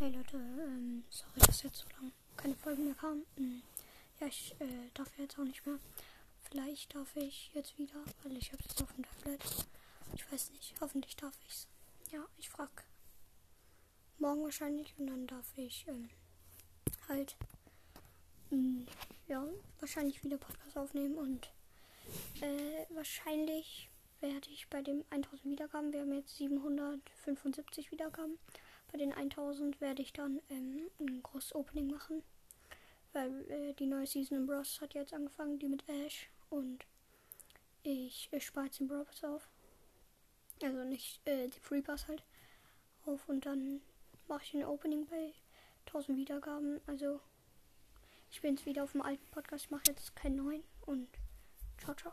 Hey Leute, ähm, sorry, dass jetzt so lange keine Folgen mehr kamen. Hm, ja, ich äh, darf jetzt auch nicht mehr. Vielleicht darf ich jetzt wieder, weil ich habe es auf dem Tablet. Ich weiß nicht, hoffentlich darf ich's. Ja, ich frag morgen wahrscheinlich und dann darf ich ähm, halt mh, hm, ja wahrscheinlich wieder Podcast aufnehmen und äh, wahrscheinlich werde ich bei dem 1000 Wiedergaben, wir haben jetzt 775 Wiedergaben, bei den 1000 werde ich dann ähm, ein großes Opening machen, weil äh, die neue Season in Bros hat jetzt angefangen, die mit Ash und ich äh, spare jetzt den Bros auf. Also nicht äh, die Free Pass halt auf und dann mache ich ein Opening bei 1000 Wiedergaben. Also ich bin jetzt wieder auf dem alten Podcast, ich mache jetzt keinen neuen und ciao ciao.